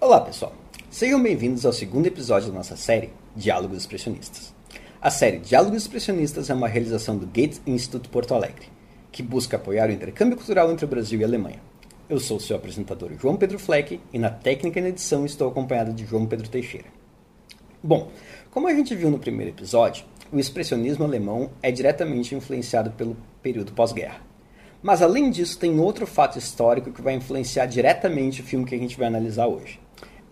Olá, pessoal. Sejam bem-vindos ao segundo episódio da nossa série Diálogos Expressionistas. A série Diálogos Expressionistas é uma realização do Gates Instituto Porto Alegre, que busca apoiar o intercâmbio cultural entre o Brasil e a Alemanha. Eu sou seu apresentador João Pedro Fleck e na técnica e na edição estou acompanhado de João Pedro Teixeira. Bom, como a gente viu no primeiro episódio, o expressionismo alemão é diretamente influenciado pelo período pós-guerra. Mas além disso, tem outro fato histórico que vai influenciar diretamente o filme que a gente vai analisar hoje.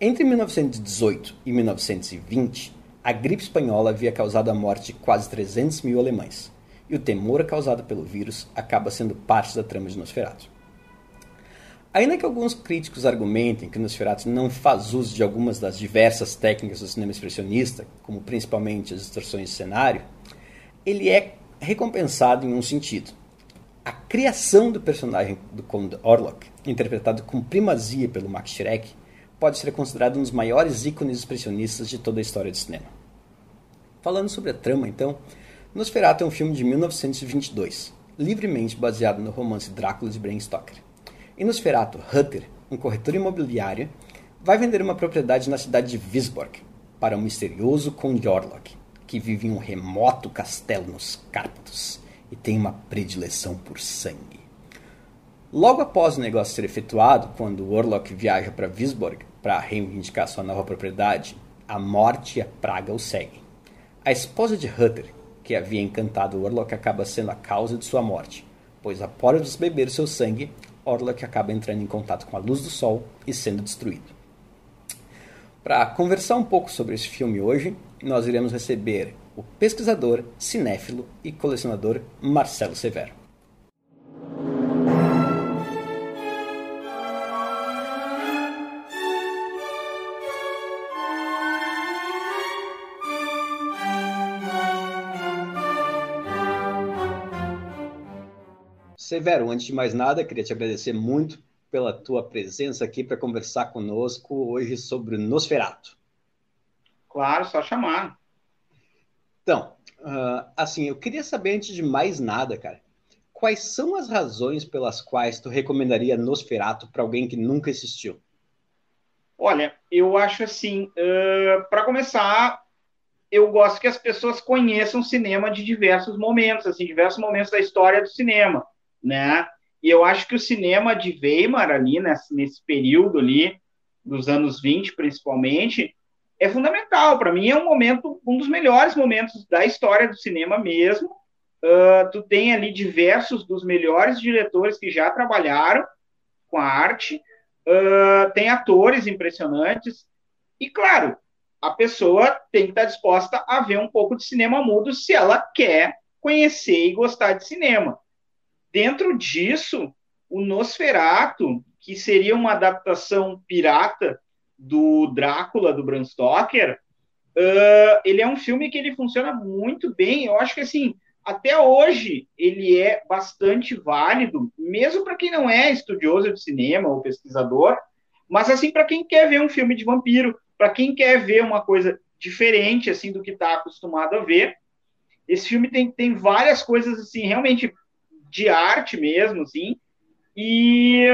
Entre 1918 e 1920, a gripe espanhola havia causado a morte de quase 300 mil alemães, e o temor causado pelo vírus acaba sendo parte da trama de Nosferatu. Ainda que alguns críticos argumentem que Nosferatu não faz uso de algumas das diversas técnicas do cinema expressionista, como principalmente as distorções de cenário, ele é recompensado em um sentido. A criação do personagem do Conde Orlok, interpretado com primazia pelo Max Schreck, pode ser considerado um dos maiores ícones expressionistas de toda a história do cinema. Falando sobre a trama, então, Nosferatu é um filme de 1922, livremente baseado no romance Drácula de Bram Stoker. Em Nosferatu, Hutter, um corretor imobiliário, vai vender uma propriedade na cidade de Visborg para um misterioso Conde Orlok, que vive em um remoto castelo nos Cárpatos e tem uma predileção por sangue. Logo após o negócio ser efetuado, quando Orlok viaja para Visborg para reivindicar sua nova propriedade, a morte e a praga o seguem. A esposa de Hutter, que havia encantado Orlok, acaba sendo a causa de sua morte, pois após beber seu sangue, Orlok acaba entrando em contato com a luz do sol e sendo destruído. Para conversar um pouco sobre esse filme hoje, nós iremos receber o pesquisador, cinéfilo e colecionador Marcelo Severo. Severo, antes de mais nada, queria te agradecer muito pela tua presença aqui para conversar conosco hoje sobre Nosferato. Claro, só chamar. Então, uh, assim, eu queria saber antes de mais nada, cara, quais são as razões pelas quais tu recomendaria Nosferato para alguém que nunca assistiu? Olha, eu acho assim, uh, para começar, eu gosto que as pessoas conheçam cinema de diversos momentos, assim, diversos momentos da história do cinema né? E eu acho que o cinema de Weimar ali, nesse, nesse período ali, dos anos 20 principalmente, é fundamental. Para mim é um momento, um dos melhores momentos da história do cinema mesmo. Uh, tu tem ali diversos dos melhores diretores que já trabalharam com a arte, uh, tem atores impressionantes, e claro, a pessoa tem que estar disposta a ver um pouco de cinema mudo se ela quer conhecer e gostar de cinema. Dentro disso, o Nosferato, que seria uma adaptação pirata do Drácula do Bram Stoker, uh, ele é um filme que ele funciona muito bem. Eu acho que assim, até hoje ele é bastante válido, mesmo para quem não é estudioso de cinema ou pesquisador, mas assim para quem quer ver um filme de vampiro, para quem quer ver uma coisa diferente assim do que está acostumado a ver. Esse filme tem, tem várias coisas assim realmente de arte mesmo, assim. E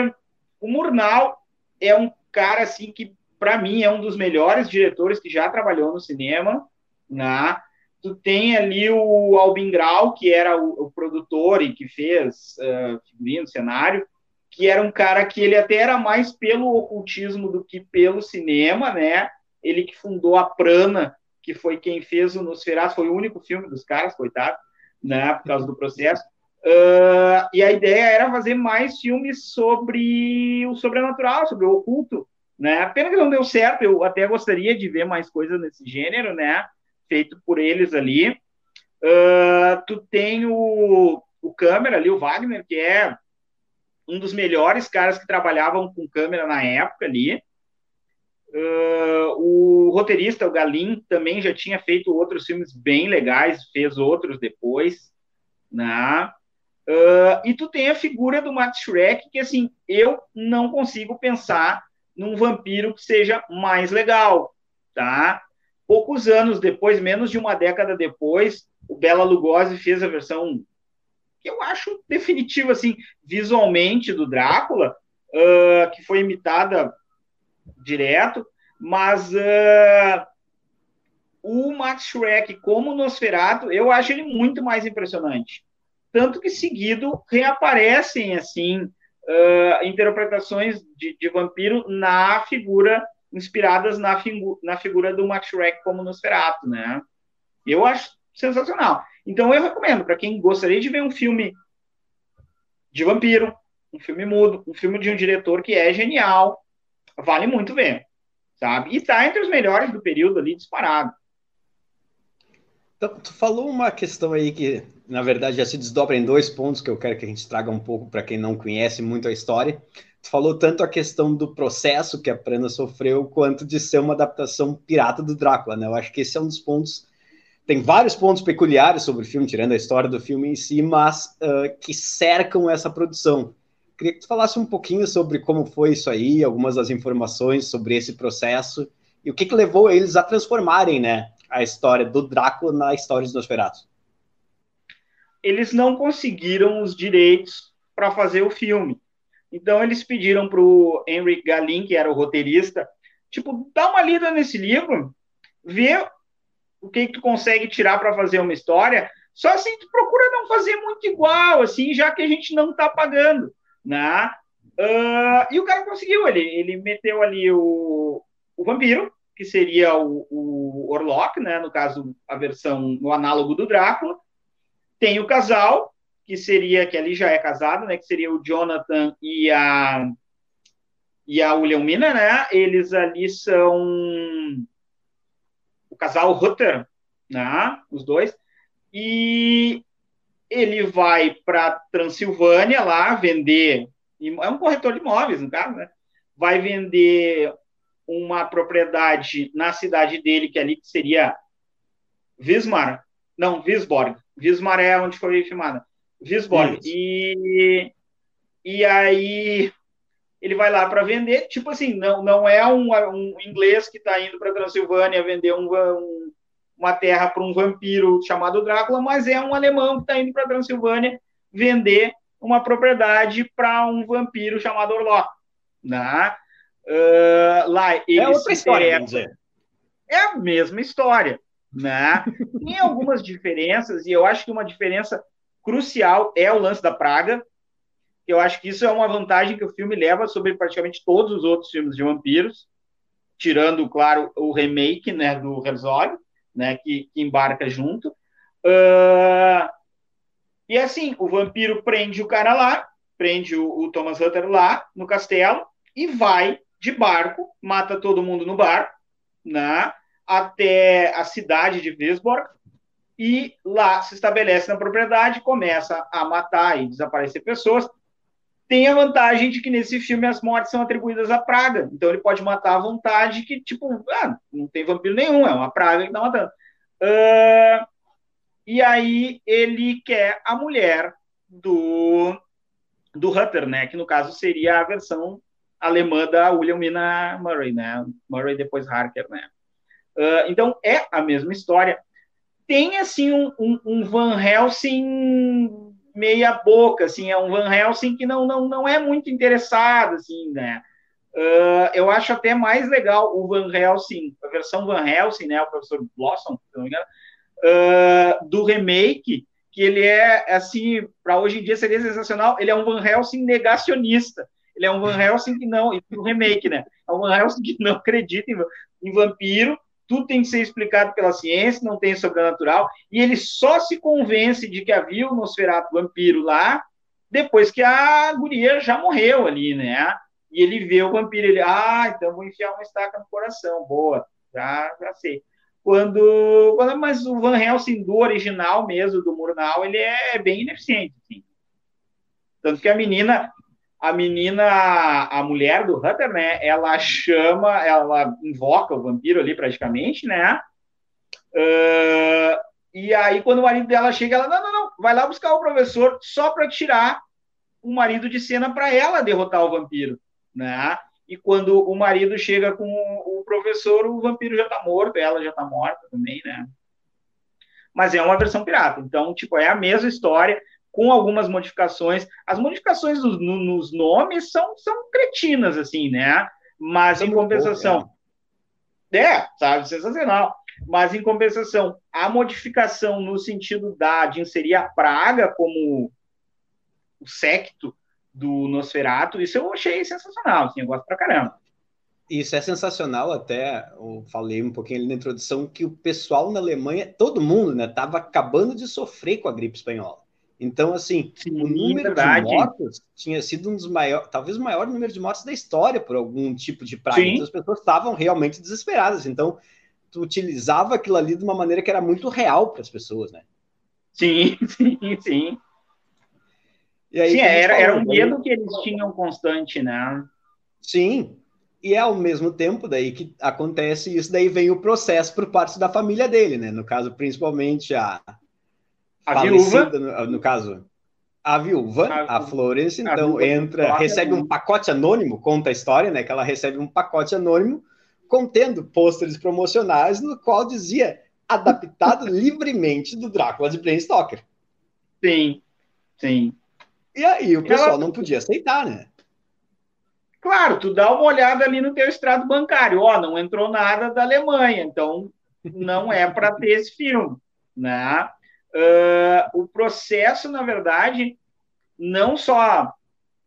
o Murnau é um cara assim que para mim é um dos melhores diretores que já trabalhou no cinema, né? Tu tem ali o Albin Grau, que era o, o produtor e que fez uh, figurino, cenário, que era um cara que ele até era mais pelo ocultismo do que pelo cinema, né? Ele que fundou a Prana, que foi quem fez o Nosferatu, foi o único filme dos caras, coitado, né? Por causa do processo. Uh, e a ideia era fazer mais filmes sobre o sobrenatural, sobre o oculto, né? Pena que não deu certo, eu até gostaria de ver mais coisas nesse gênero, né? Feito por eles ali. Uh, tu tem o, o câmera ali, o Wagner, que é um dos melhores caras que trabalhavam com câmera na época ali. Uh, o roteirista, o Galim, também já tinha feito outros filmes bem legais, fez outros depois, né? Uh, e tu tem a figura do Max Shrek, que assim, eu não consigo pensar num vampiro que seja mais legal, tá? Poucos anos depois, menos de uma década depois, o Bela Lugosi fez a versão que eu acho definitivo, assim, visualmente do Drácula, uh, que foi imitada direto, mas uh, o Max Schreck como Nosferatu, eu acho ele muito mais impressionante. Tanto que seguido reaparecem, assim, uh, interpretações de, de, vampiro na figura, inspiradas na, figu na figura do Max Schreck como Nosferatu, né? Eu acho sensacional. Então eu recomendo para quem gostaria de ver um filme de vampiro, um filme mudo, um filme de um diretor que é genial, vale muito ver, sabe? E tá entre os melhores do período ali disparado. Então, tu falou uma questão aí que, na verdade, já se desdobra em dois pontos que eu quero que a gente traga um pouco para quem não conhece muito a história. Tu falou tanto a questão do processo que a Prana sofreu, quanto de ser uma adaptação pirata do Drácula, né? Eu acho que esse é um dos pontos. Tem vários pontos peculiares sobre o filme, tirando a história do filme em si, mas uh, que cercam essa produção. Queria que tu falasse um pouquinho sobre como foi isso aí, algumas das informações sobre esse processo e o que, que levou eles a transformarem, né, a história do Drácula na história de Nosferatu? Eles não conseguiram os direitos para fazer o filme. Então eles pediram para o Henry Galin, que era o roteirista, tipo, dá uma lida nesse livro, vê o que, que tu consegue tirar para fazer uma história. Só assim, tu procura não fazer muito igual, assim, já que a gente não está pagando, né? Uh, e o cara conseguiu, ele, ele meteu ali o, o vampiro, que seria o, o Orlok, né? No caso, a versão, no análogo do Drácula. Tem o casal, que seria, que ali já é casado, né? Que seria o Jonathan e a e a Williamina, né? Eles ali são o casal Rutter, né? Os dois. E ele vai para Transilvânia lá vender, é um corretor de imóveis, no caso, né? Vai vender uma propriedade na cidade dele, que ali seria Vismar, não, Visborg. Vismar é onde foi filmada. Visborg. E, e aí ele vai lá para vender, tipo assim, não, não é um, um inglês que está indo para Transilvânia vender um, um, uma terra para um vampiro chamado Drácula, mas é um alemão que está indo para Transilvânia vender uma propriedade para um vampiro chamado Orlok. Né? Uh, lá é eles é outra história, dizer. É a mesma história, né? Tem algumas diferenças e eu acho que uma diferença crucial é o lance da praga. Eu acho que isso é uma vantagem que o filme leva sobre praticamente todos os outros filmes de vampiros, tirando, claro, o remake, né, do Herzog, né, que, que embarca junto. Uh, e assim, o vampiro prende o cara lá, prende o, o Thomas Hutter lá no castelo e vai de barco, mata todo mundo no barco, né, até a cidade de Wisborg, e lá se estabelece na propriedade, começa a matar e desaparecer pessoas. Tem a vantagem de que nesse filme as mortes são atribuídas à praga, então ele pode matar à vontade, que tipo, ah, não tem vampiro nenhum, é uma praga que está matando. Uh, e aí ele quer a mulher do, do Hutter, né, que no caso seria a versão alemã da Williamina Murray, né? Murray depois Harker, né? Uh, então é a mesma história. Tem assim um, um, um, Van Helsing meia boca, assim, é um Van Helsing que não não, não é muito interessado, assim, né? Uh, eu acho até mais legal o Van Helsing, a versão Van Helsing, né? O professor Blossom, se não me engano, uh, do remake, que ele é assim, para hoje em dia seria sensacional. Ele é um Van Helsing negacionista ele é um Van Helsing que não, e o remake, né? É um Van Helsing que não acredita em, em vampiro, tudo tem que ser explicado pela ciência, não tem sobrenatural, e ele só se convence de que havia o Nosferatu vampiro lá depois que a guria já morreu ali, né? E ele vê o vampiro, ele, ah, então vou enfiar uma estaca no coração, boa, já, já sei. Quando, quando, mas o Van Helsing do original mesmo, do Murnau, ele é bem ineficiente, assim. Tanto que a menina, a menina, a mulher do Hunter, né? Ela chama, ela invoca o vampiro ali praticamente, né? Uh, e aí, quando o marido dela chega, ela, não, não, não, vai lá buscar o professor só para tirar o marido de cena para ela derrotar o vampiro, né? E quando o marido chega com o professor, o vampiro já tá morto, ela já tá morta também, né? Mas é uma versão pirata. Então, tipo, é a mesma história com algumas modificações. As modificações no, nos nomes são, são cretinas, assim, né? Mas, em compensação... Bom, é. é, sabe? Sensacional. Mas, em compensação, a modificação no sentido da, de inserir a praga como o secto do Nosferatu, isso eu achei sensacional, assim, eu gosto pra caramba. Isso é sensacional, até eu falei um pouquinho ali na introdução que o pessoal na Alemanha, todo mundo, né, tava acabando de sofrer com a gripe espanhola. Então, assim, Sim, o número verdade. de mortos tinha sido um dos maiores, talvez o maior número de mortes da história por algum tipo de praga. Então, as pessoas estavam realmente desesperadas. Então, tu utilizava aquilo ali de uma maneira que era muito real para as pessoas, né? Sim, sim, sim. E aí, sim, era, falou, era um medo que eles tinham constante, né? Sim, e é ao mesmo tempo daí que acontece isso, daí vem o processo por parte da família dele, né? No caso, principalmente a, a viúva, no, no, caso, a viúva, a, a Florence, a então entra, recebe um pacote anônimo, conta a história, né? Que ela recebe um pacote anônimo contendo pôsteres promocionais no qual dizia adaptado livremente do Drácula de Bram Stoker. Sim, sim. E aí o pessoal ela... não podia aceitar, né? Claro, tu dá uma olhada ali no teu extrato bancário, ó, não entrou nada da Alemanha, então não é para ter esse filme, né? Uh, o processo, na verdade, não só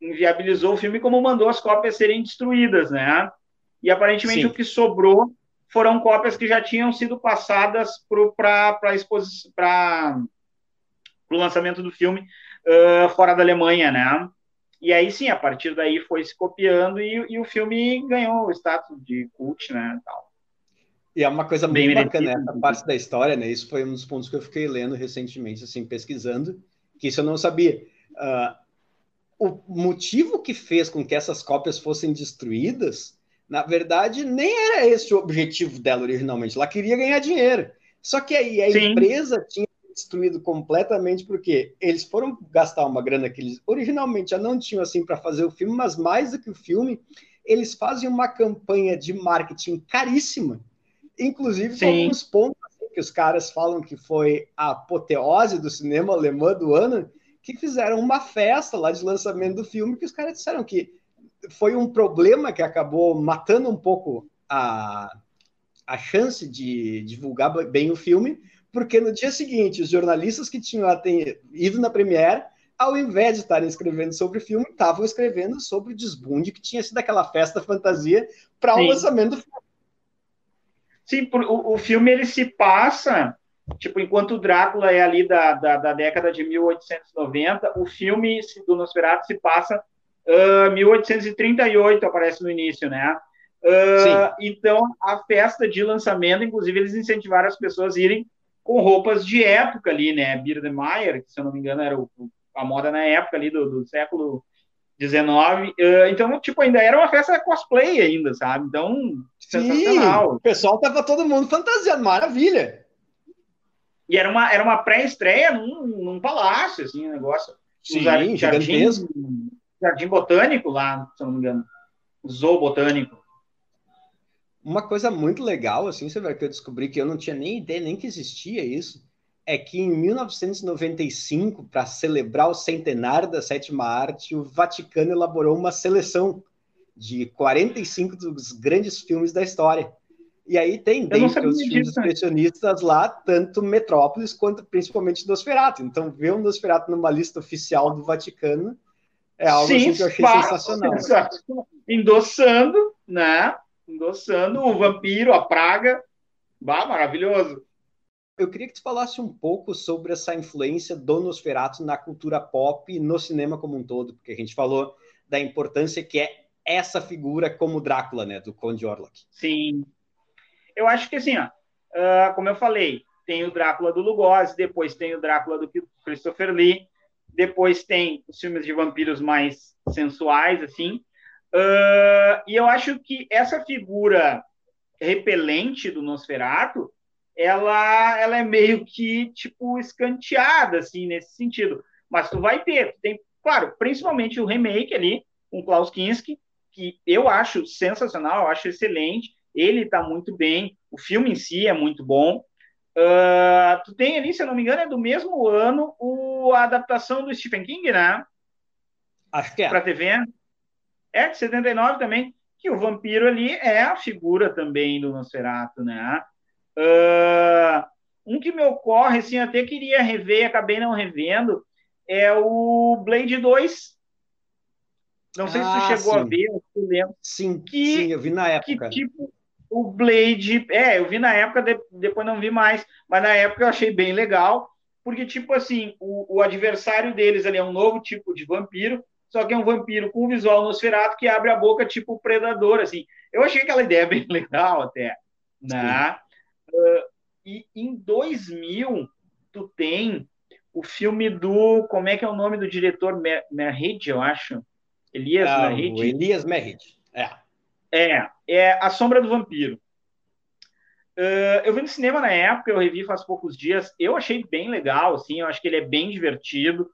inviabilizou o filme, como mandou as cópias serem destruídas, né? E aparentemente Sim. o que sobrou foram cópias que já tinham sido passadas para o lançamento do filme uh, fora da Alemanha, né? E aí sim, a partir daí foi se copiando e, e o filme ganhou o status de cult, né? Tal. E é uma coisa bem muito bacana essa parte da história, né? Isso foi um dos pontos que eu fiquei lendo recentemente, assim, pesquisando, que isso eu não sabia. Uh, o motivo que fez com que essas cópias fossem destruídas, na verdade, nem era esse o objetivo dela originalmente. Ela queria ganhar dinheiro. Só que aí a Sim. empresa tinha destruído completamente porque eles foram gastar uma grana que eles originalmente já não tinham assim para fazer o filme, mas mais do que o filme, eles fazem uma campanha de marketing caríssima, inclusive com alguns pontos assim, que os caras falam que foi a apoteose do cinema alemão do ano, que fizeram uma festa lá de lançamento do filme, que os caras disseram que foi um problema que acabou matando um pouco a, a chance de divulgar bem o filme, porque no dia seguinte, os jornalistas que tinham ido na Premiere, ao invés de estarem escrevendo sobre o filme, estavam escrevendo sobre o desbunde que tinha sido aquela festa fantasia para o lançamento do filme. Sim, o, o filme ele se passa, tipo, enquanto o Drácula é ali da, da, da década de 1890, o filme do Nosferatu se passa uh, 1838, aparece no início, né? Uh, então, a festa de lançamento, inclusive, eles incentivaram as pessoas a irem com roupas de época ali, né? Biedermeier, que se eu não me engano era o, a moda na época ali do, do século XIX. Uh, então, tipo, ainda era uma festa cosplay ainda, sabe? Então, Sim, sensacional. O pessoal tava todo mundo fantasiando, maravilha. E era uma, era uma pré-estreia num, num palácio, assim, um negócio. Sim, jardim, jardim, jardim botânico lá, se eu não me engano. Zoo botânico. Uma coisa muito legal, assim, você vai que eu descobri que eu não tinha nem ideia nem que existia isso, é que em 1995, para celebrar o centenário da sétima arte, o Vaticano elaborou uma seleção de 45 dos grandes filmes da história. E aí tem dentre os filmes disso, expressionistas lá, tanto Metrópolis quanto principalmente Nosferatu. Então, ver um Nosferatu numa lista oficial do Vaticano é algo Sim, assim que eu achei sensacional. Endossando, né? endossando o vampiro, a praga. Bah, maravilhoso. Eu queria que tu falasse um pouco sobre essa influência do Nosferatu na cultura pop e no cinema como um todo, porque a gente falou da importância que é essa figura como Drácula, né, do Conde Orlok. Sim. Eu acho que assim, ó, uh, como eu falei, tem o Drácula do Lugosi, depois tem o Drácula do Christopher Lee, depois tem os filmes de vampiros mais sensuais, assim, Uh, e eu acho que essa figura repelente do Nosferatu, ela, ela é meio que, tipo, escanteada, assim, nesse sentido. Mas tu vai ter, tem, claro, principalmente o remake ali, com Klaus Kinski, que eu acho sensacional, eu acho excelente, ele está muito bem, o filme em si é muito bom. Uh, tu tem ali, se eu não me engano, é do mesmo ano, o a adaptação do Stephen King, né? Acho que é. Para TV. É, de 79 também, que o vampiro ali é a figura também do Nosferatu, né? Uh, um que me ocorre, assim, até queria rever, acabei não revendo, é o Blade 2. Não sei ah, se tu ah, chegou sim. a ver, eu lembro. Sim, que, sim, eu vi na época. Que, tipo, o Blade. É, eu vi na época, depois não vi mais, mas na época eu achei bem legal, porque, tipo assim, o, o adversário deles ali é um novo tipo de vampiro, só que é um vampiro com visual nosferato que abre a boca tipo predador, assim. Eu achei aquela ideia bem legal até, né? Uh, e em 2000, tu tem o filme do... Como é que é o nome do diretor? Merhid, eu acho. Elias ah, Merhid. Elias Merhid, é. É, é A Sombra do Vampiro. Uh, eu vi no cinema na época, eu revi faz poucos dias. Eu achei bem legal, assim, eu acho que ele é bem divertido.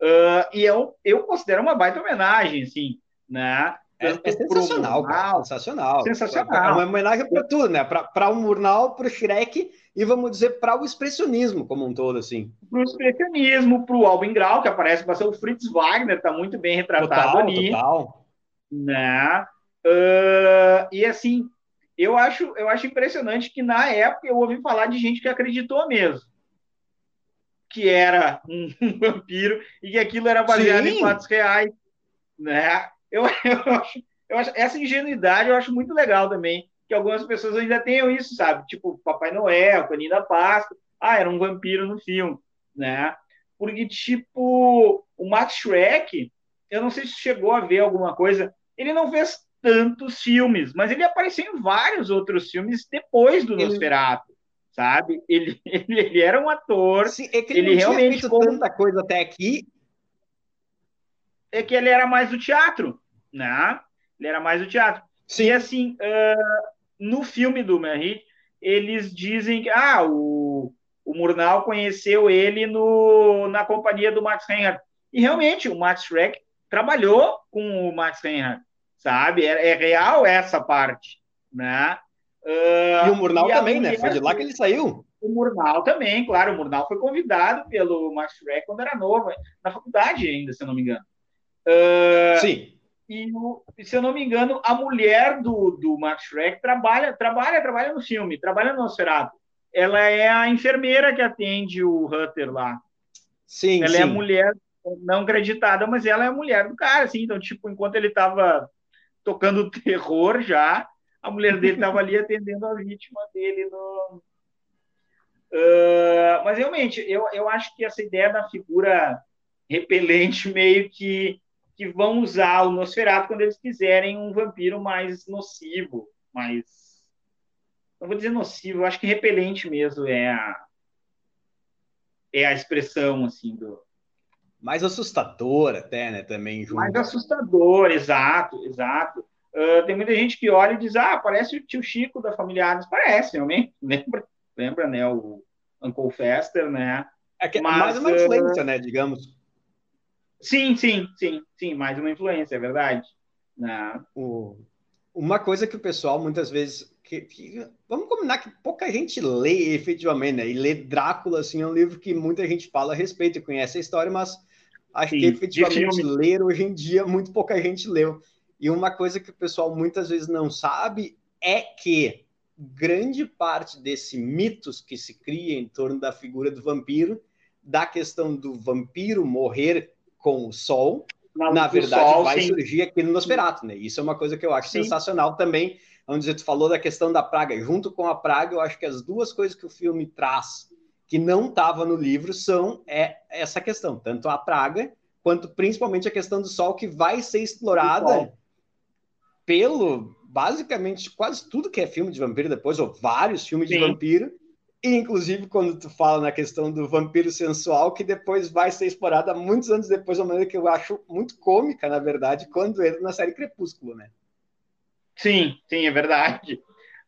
Uh, e eu, eu considero uma baita homenagem, assim, né? É, é sensacional, cara, sensacional. Sensacional. É uma homenagem para tudo, né? Para o Murnau, para o Shrek e, vamos dizer, para o expressionismo como um todo, assim. Para o expressionismo, para o Albin Grau, que aparece para ser o Fritz Wagner, está muito bem retratado total, ali. Total. Né? Uh, e assim, eu acho, eu acho impressionante que na época eu ouvi falar de gente que acreditou mesmo que era um, vampiro e que aquilo era baseado Sim. em fatos reais, né? Eu, eu, acho, eu acho essa ingenuidade eu acho muito legal também que algumas pessoas ainda tenham isso, sabe? Tipo Papai Noel, Paninho da Páscoa, ah, era um vampiro no filme, né? Porque tipo o Max Shrek, eu não sei se chegou a ver alguma coisa, ele não fez tantos filmes, mas ele apareceu em vários outros filmes depois do ele... Nosferatu, sabe? Ele, ele, ele, era um ator. Sim, é ele, ele realmente feito como... tanta coisa até aqui. É que ele era mais do teatro, né? Ele era mais do teatro. Sim. E assim, uh, no filme do Merritt, eles dizem que ah, o, o Murnau conheceu ele no, na companhia do Max Reinhardt. E realmente, o Max Schreck trabalhou com o Max Reinhardt sabe? É, é real essa parte, né? Uh, e o Murnau e também, né? Foi de lá que ele saiu. O Murnau também, claro. O Murnau foi convidado pelo Max Schreck quando era novo, na faculdade ainda, se eu não me engano. Uh, Sim. E, se eu não me engano, a mulher do, do Max Schreck trabalha, trabalha, trabalha no filme, trabalha no Nosferatu. Ela é a enfermeira que atende o Hutter lá. Sim, ela sim. é a mulher não acreditada, mas ela é a mulher do cara, assim. Então, tipo, enquanto ele estava tocando terror já. A mulher dele estava ali atendendo a vítima dele no. Uh, mas realmente, eu, eu acho que essa ideia da figura repelente meio que, que vão usar o Nosferatu quando eles quiserem um vampiro mais nocivo, mais. Não vou dizer nocivo, acho que repelente mesmo é a, é a expressão assim do, mais assustador até, né? Também junto. Mais assustador, exato, exato. Uh, tem muita gente que olha e diz, ah, parece o tio Chico da família Adams. Parece, realmente. Lembra, lembra né? O Uncle Fester, né? É que, Mas, mais uma influência, uh... né? Digamos. Sim, sim, sim, sim, mais uma influência, é verdade. Né? O... Uma coisa que o pessoal muitas vezes. Que, que, vamos combinar que pouca gente lê efetivamente, né? E lê Drácula, assim, é um livro que muita gente fala a respeito e conhece a história, mas Acho Sim, que efetivamente ler hoje em dia muito pouca gente leu. E uma coisa que o pessoal muitas vezes não sabe é que grande parte desse mitos que se cria em torno da figura do vampiro, da questão do vampiro morrer com o sol, na verdade sol, vai sim. surgir aqui no Nosferatu, né? Isso é uma coisa que eu acho sim. sensacional também. Vamos dizer, tu falou da questão da praga. Junto com a praga, eu acho que as duas coisas que o filme traz que não estava no livro são é essa questão, tanto a praga quanto principalmente a questão do sol que vai ser explorada pelo basicamente quase tudo que é filme de vampiro depois ou vários filmes Sim. de vampiro inclusive quando tu fala na questão do vampiro sensual que depois vai ser explorada muitos anos depois de uma maneira que eu acho muito cômica na verdade quando entra na série Crepúsculo, né? Sim, sim, é verdade.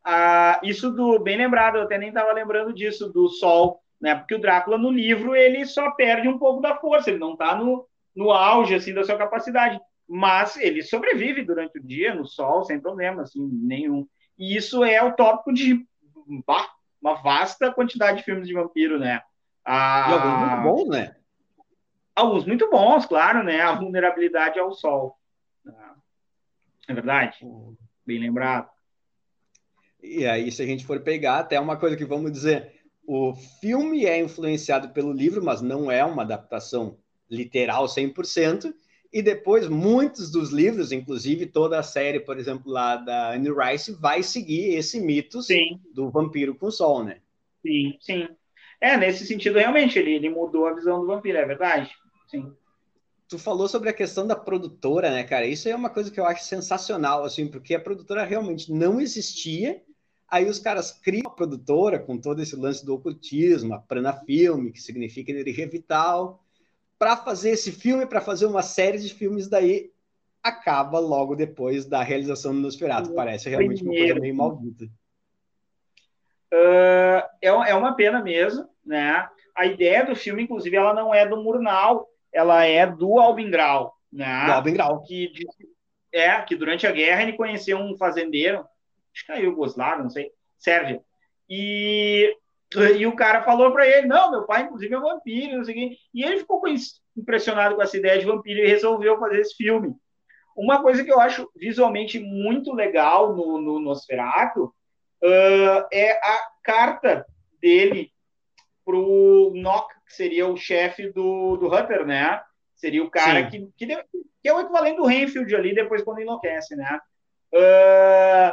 Ah, isso do bem lembrado, eu até nem estava lembrando disso do sol né? Porque o Drácula no livro ele só perde um pouco da força, ele não está no, no auge assim da sua capacidade, mas ele sobrevive durante o dia no sol sem problema assim nenhum. E isso é o tópico de bah, uma vasta quantidade de filmes de vampiro, né? E alguns muito bons, né? Alguns muito bons, claro, né? A vulnerabilidade ao sol. É verdade? Bem lembrado. E aí, se a gente for pegar, até uma coisa que vamos dizer, o filme é influenciado pelo livro, mas não é uma adaptação literal 100%, e depois muitos dos livros, inclusive toda a série, por exemplo, lá da Anne Rice, vai seguir esse mito do vampiro com sol, né? Sim, sim. É, nesse sentido, realmente, ele, ele mudou a visão do vampiro, é verdade. Sim. Tu falou sobre a questão da produtora, né, cara? Isso é uma coisa que eu acho sensacional, assim, porque a produtora realmente não existia. Aí os caras criam a produtora com todo esse lance do ocultismo, a Prana Filme, que significa energia vital, para fazer esse filme, para fazer uma série de filmes daí acaba logo depois da realização do Nosferatu. Parece realmente uma coisa meio maldita. Uh, é, é uma pena mesmo, né? A ideia do filme, inclusive, ela não é do Murnau, ela é do Albin Grau, né? Do Albin Grau. Que, é, que durante a guerra ele conheceu um fazendeiro, acho que é Yugoslavo, não sei, Sérvia. E, e o cara falou para ele, não, meu pai, inclusive, é vampiro, não sei o quê. E ele ficou impressionado com essa ideia de vampiro e resolveu fazer esse filme. Uma coisa que eu acho visualmente muito legal no, no Nosferatu uh, é a carta dele pro Nock, que seria o chefe do, do Hunter, né? Seria o cara que, que, que, é o equivalente do Renfield ali, depois quando enlouquece, né? Uh,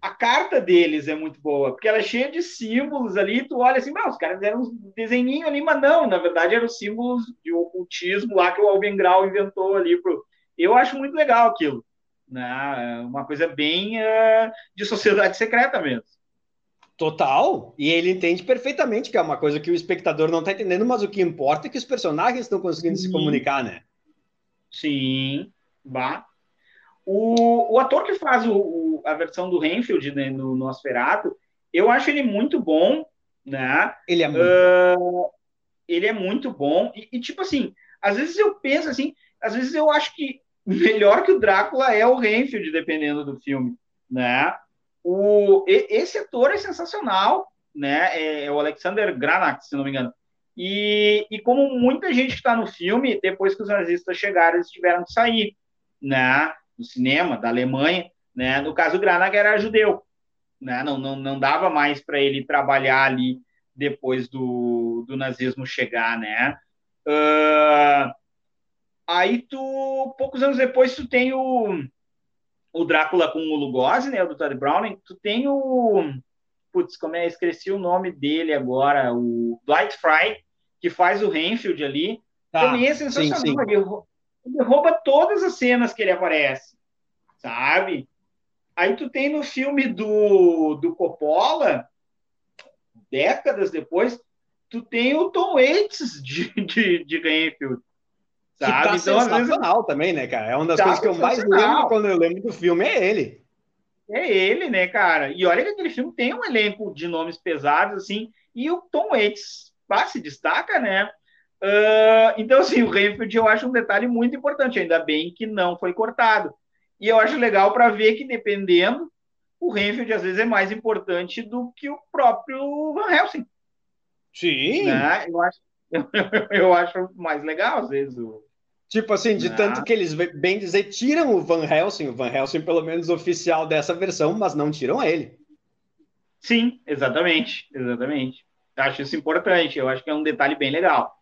a carta deles é muito boa, porque ela é cheia de símbolos ali, tu olha assim, os caras fizeram uns desenhinhos ali, mas não, na verdade eram símbolos de ocultismo lá que o Alvin Grau inventou ali. Pro... Eu acho muito legal aquilo, né? Uma coisa bem uh, de sociedade secreta mesmo. Total, e ele entende perfeitamente que é uma coisa que o espectador não está entendendo, mas o que importa é que os personagens estão conseguindo Sim. se comunicar, né? Sim, bah. O, o ator que faz o, o, a versão do Renfield né, no Nosferatu, eu acho ele muito bom, né? Ele é muito, uh, ele é muito bom. E, e, tipo assim, às vezes eu penso assim, às vezes eu acho que melhor que o Drácula é o Renfield, dependendo do filme, né? O, esse ator é sensacional, né? É, é o Alexander Granach, se não me engano. E, e como muita gente que está no filme, depois que os nazistas chegaram, eles tiveram que sair, né? Do cinema, da Alemanha, né? No caso, o Granach era judeu, né? Não, não, não dava mais para ele trabalhar ali depois do, do nazismo chegar, né? Uh, aí tu, poucos anos depois, tu tem o o Drácula com o Lugosi, né, o do Todd Browning, tu tem o putz, como é, esqueci o nome dele agora, o Dwight Fry, que faz o Renfield ali, tá. também é sensacional, sim, sim. Rouba todas as cenas que ele aparece, sabe? Aí tu tem no filme do, do Coppola, décadas depois, tu tem o Tom Waits de, de, de Renfield. Sabe? Que tá então, sensacional vezes... também, né, cara? É uma das tá coisas que eu mais lembro quando eu lembro do filme, é ele. É ele, né, cara? E olha que aquele filme tem um elenco de nomes pesados, assim, e o Tom Waits ah, se destaca, né? Uh, então, assim, o Renfield eu acho um detalhe muito importante, ainda bem que não foi cortado. E eu acho legal para ver que, dependendo, o Renfield às vezes é mais importante do que o próprio Van Helsing. Sim. Né? Eu, acho, eu, eu acho mais legal, às vezes, o, Tipo assim, de tanto que eles, bem dizer, tiram o Van Helsing, o Van Helsing pelo menos oficial dessa versão, mas não tiram ele. Sim, exatamente, exatamente. Acho isso importante, eu acho que é um detalhe bem legal.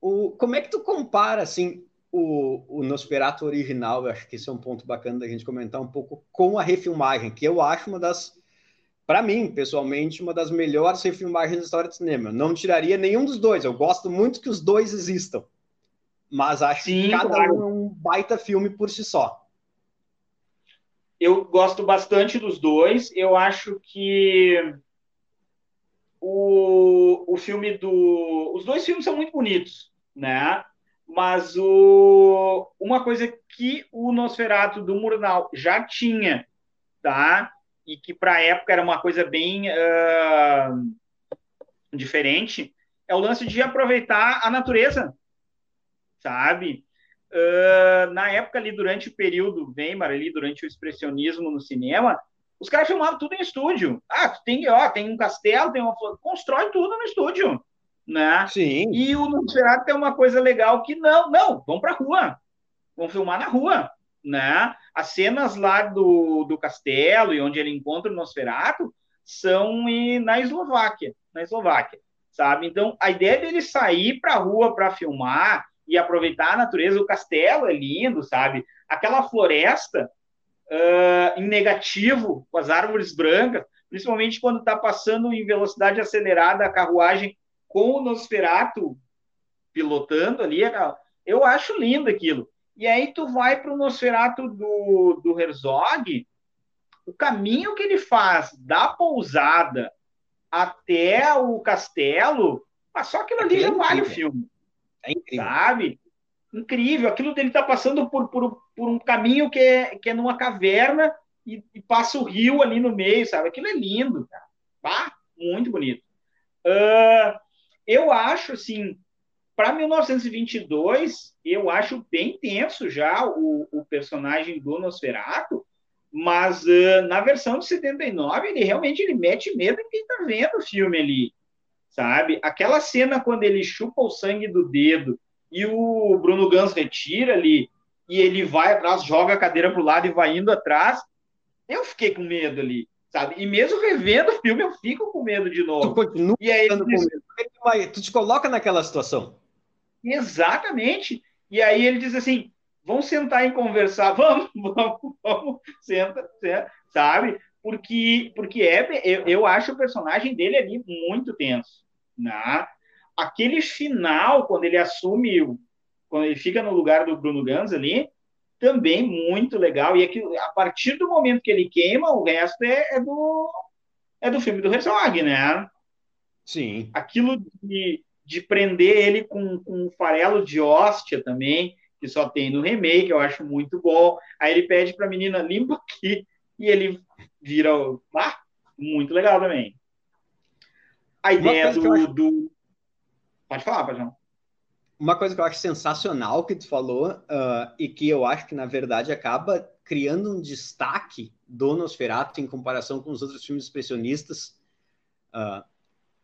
O, como é que tu compara, assim, o, o Nosferatu original, eu acho que esse é um ponto bacana da gente comentar um pouco, com a refilmagem, que eu acho uma das, para mim, pessoalmente, uma das melhores refilmagens da história do cinema. não tiraria nenhum dos dois, eu gosto muito que os dois existam mas acho Sim, que cada claro. um é um baita filme por si só. Eu gosto bastante dos dois. Eu acho que o, o filme do. Os dois filmes são muito bonitos, né? Mas o, uma coisa que o Nosferatu do Murnau já tinha, tá? E que para a época era uma coisa bem uh, diferente, é o lance de aproveitar a natureza sabe? Uh, na época ali, durante o período Weimar, ali, durante o expressionismo no cinema, os caras filmavam tudo em estúdio. Ah, tem, ó, tem um castelo, tem uma... Constrói tudo no estúdio, né? Sim. E o Nosferatu tem uma coisa legal que não, não, vão para rua, vão filmar na rua, né? As cenas lá do, do castelo e onde ele encontra o Nosferatu são na Eslováquia, na Eslováquia, sabe? Então, a ideia dele sair para a rua para filmar e aproveitar a natureza, o castelo é lindo, sabe? Aquela floresta uh, em negativo, com as árvores brancas, principalmente quando está passando em velocidade acelerada a carruagem com o Nosferatu pilotando ali, eu acho lindo aquilo. E aí tu vai para o Nosferatu do, do Herzog, o caminho que ele faz da pousada até o castelo, só aquilo ali já vale o filme. É incrível. Sabe? Incrível. Aquilo dele tá passando por, por, por um caminho que é, que é numa caverna e, e, passa o rio ali no meio, sabe? Aquilo é lindo, cara. Ah, muito bonito. Uh, eu acho, assim, para 1922, eu acho bem tenso já o, o personagem do Nosferatu, mas uh, na versão de 79, ele realmente ele mete medo em quem está vendo o filme ali, sabe? Aquela cena quando ele chupa o sangue do dedo e o Bruno Gans retira ali e ele vai atrás, joga a cadeira pro lado e vai indo atrás, eu fiquei com medo ali, sabe? E mesmo revendo o filme, eu fico com medo de novo. Tu continua e aí, com medo. Tu te coloca naquela situação. Exatamente. E aí ele diz assim: vamos sentar e conversar, vamos, vamos, vamos, senta, senta sabe? Porque, porque é, eu, eu acho o personagem dele ali muito tenso. Né? Aquele final, quando ele assume, quando ele fica no lugar do Bruno Gans ali, também muito legal. E é a partir do momento que ele queima, o resto é, é do, é do filme do Herzog, né? Sim. Aquilo de, de prender ele com, com um farelo de hóstia também, que só tem no remake, eu acho muito bom. Aí ele pede para a menina limpa aqui e ele vira o. Ah, muito legal também. A ideia do, acho... do. Pode falar, Pajão. Uma coisa que eu acho sensacional que tu falou, uh, e que eu acho que, na verdade, acaba criando um destaque do Nosferatu em comparação com os outros filmes expressionistas, uh,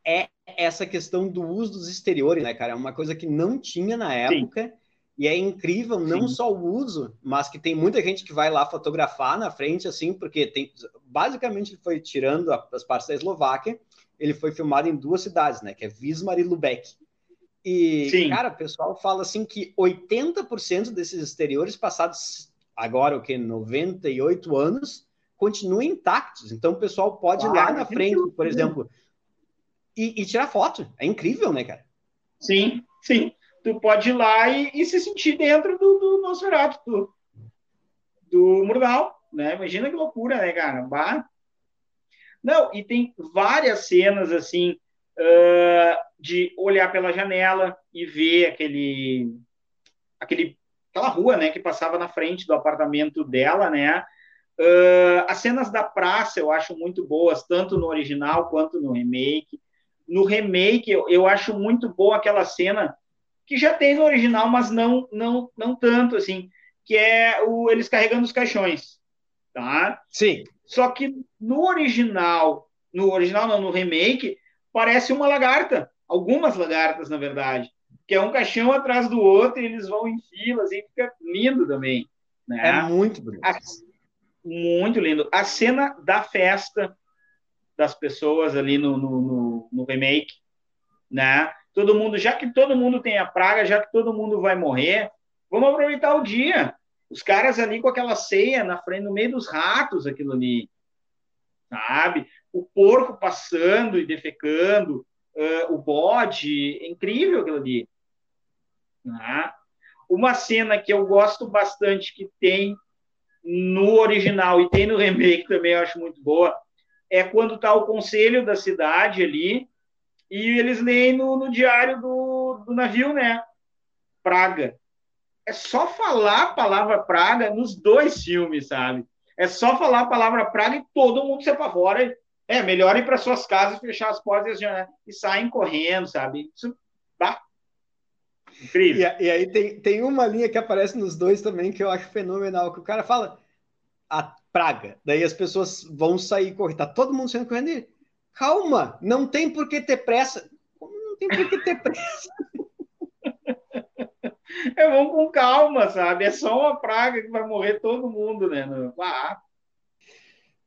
é essa questão do uso dos exteriores, né, cara? É uma coisa que não tinha na época. Sim. E é incrível não Sim. só o uso, mas que tem muita gente que vai lá fotografar na frente, assim, porque tem basicamente ele foi tirando as partes da Eslováquia, ele foi filmado em duas cidades, né? Que é Wismar e Lubeck. E, Sim. cara, o pessoal fala assim que 80% desses exteriores passados agora, o que, 98 anos, continuam intactos. Então o pessoal pode ir lá na frente, por exemplo, e, e, tirar foto. É incrível, né, cara? Sim, sim. Tu pode ir lá e, e se sentir dentro do, do Nosferatu, do, do Murnau, né? Imagina que loucura, né, cara? Bah. Não, e tem várias cenas, assim, uh, de olhar pela janela e ver aquele, aquele, aquela rua, né, que passava na frente do apartamento dela, né? Uh, as cenas da praça eu acho muito boas, tanto no original quanto no remake. No remake, eu, eu acho muito boa aquela cena que já tem no original, mas não não não tanto assim, que é o eles carregando os caixões, tá? Sim. Só que no original, no original não, no remake, parece uma lagarta, algumas lagartas na verdade, que é um caixão atrás do outro e eles vão em filas e fica lindo também, né? É muito bonito. A, muito lindo. A cena da festa das pessoas ali no, no, no, no remake, né? Todo mundo, já que todo mundo tem a praga, já que todo mundo vai morrer, vamos aproveitar o dia. Os caras ali com aquela ceia na frente, no meio dos ratos, aquilo ali, sabe? O porco passando e defecando, uh, o bode, é incrível aquilo ali. Né? Uma cena que eu gosto bastante, que tem no original e tem no remake também, eu acho muito boa, é quando está o conselho da cidade ali e eles leem no, no diário do, do navio, né? Praga. É só falar a palavra praga nos dois filmes, sabe? É só falar a palavra praga e todo mundo se apavora. É, melhor ir para suas casas, fechar as portas e, e saem correndo, sabe? Isso, bah, Incrível. E, e, aí tem, tem uma linha que aparece nos dois também que eu acho fenomenal, que o cara fala a praga. Daí as pessoas vão sair correndo. Tá todo mundo saindo correndo e calma, não tem por que ter pressa. Como não não tem por que ter pressa. É, vamos com calma, sabe? É só uma praga que vai morrer todo mundo, né? Ah.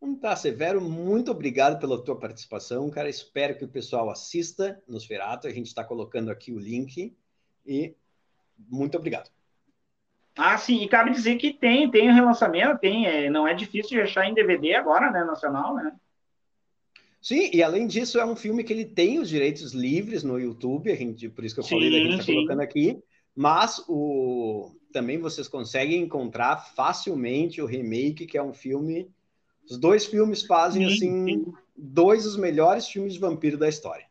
Então tá, Severo, muito obrigado pela tua participação, cara. Espero que o pessoal assista nos Ferato. A gente está colocando aqui o link e muito obrigado. Ah, sim, e cabe dizer que tem, tem o relançamento, tem, é, não é difícil de achar em DVD agora, né, nacional, né? Sim, e além disso, é um filme que ele tem os direitos livres no YouTube, a gente, por isso que eu falei sim, da gente está colocando aqui, mas o, também vocês conseguem encontrar facilmente o remake, que é um filme. Os dois filmes fazem, sim, assim, sim. dois dos melhores filmes de vampiro da história.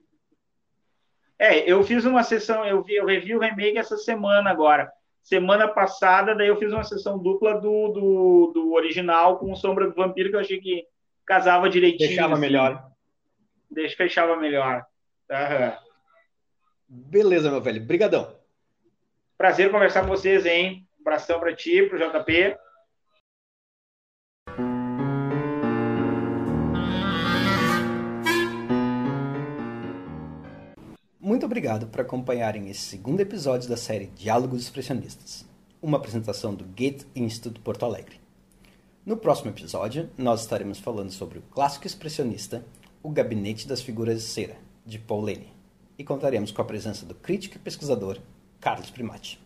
É, eu fiz uma sessão, eu, vi, eu revi o remake essa semana agora semana passada, daí eu fiz uma sessão dupla do, do, do original com Sombra do Vampiro, que eu achei que casava direitinho. Fechava assim. melhor. Deixa, fechava melhor. Uhum. Beleza, meu velho. Brigadão. Prazer conversar com vocês, hein? Um abração para ti, para o JP. Muito obrigado por acompanharem esse segundo episódio da série Diálogos Expressionistas, uma apresentação do Goethe Instituto Porto Alegre. No próximo episódio, nós estaremos falando sobre o clássico expressionista O Gabinete das Figuras de Cera, de Paul Lane, e contaremos com a presença do crítico e pesquisador Carlos Primati.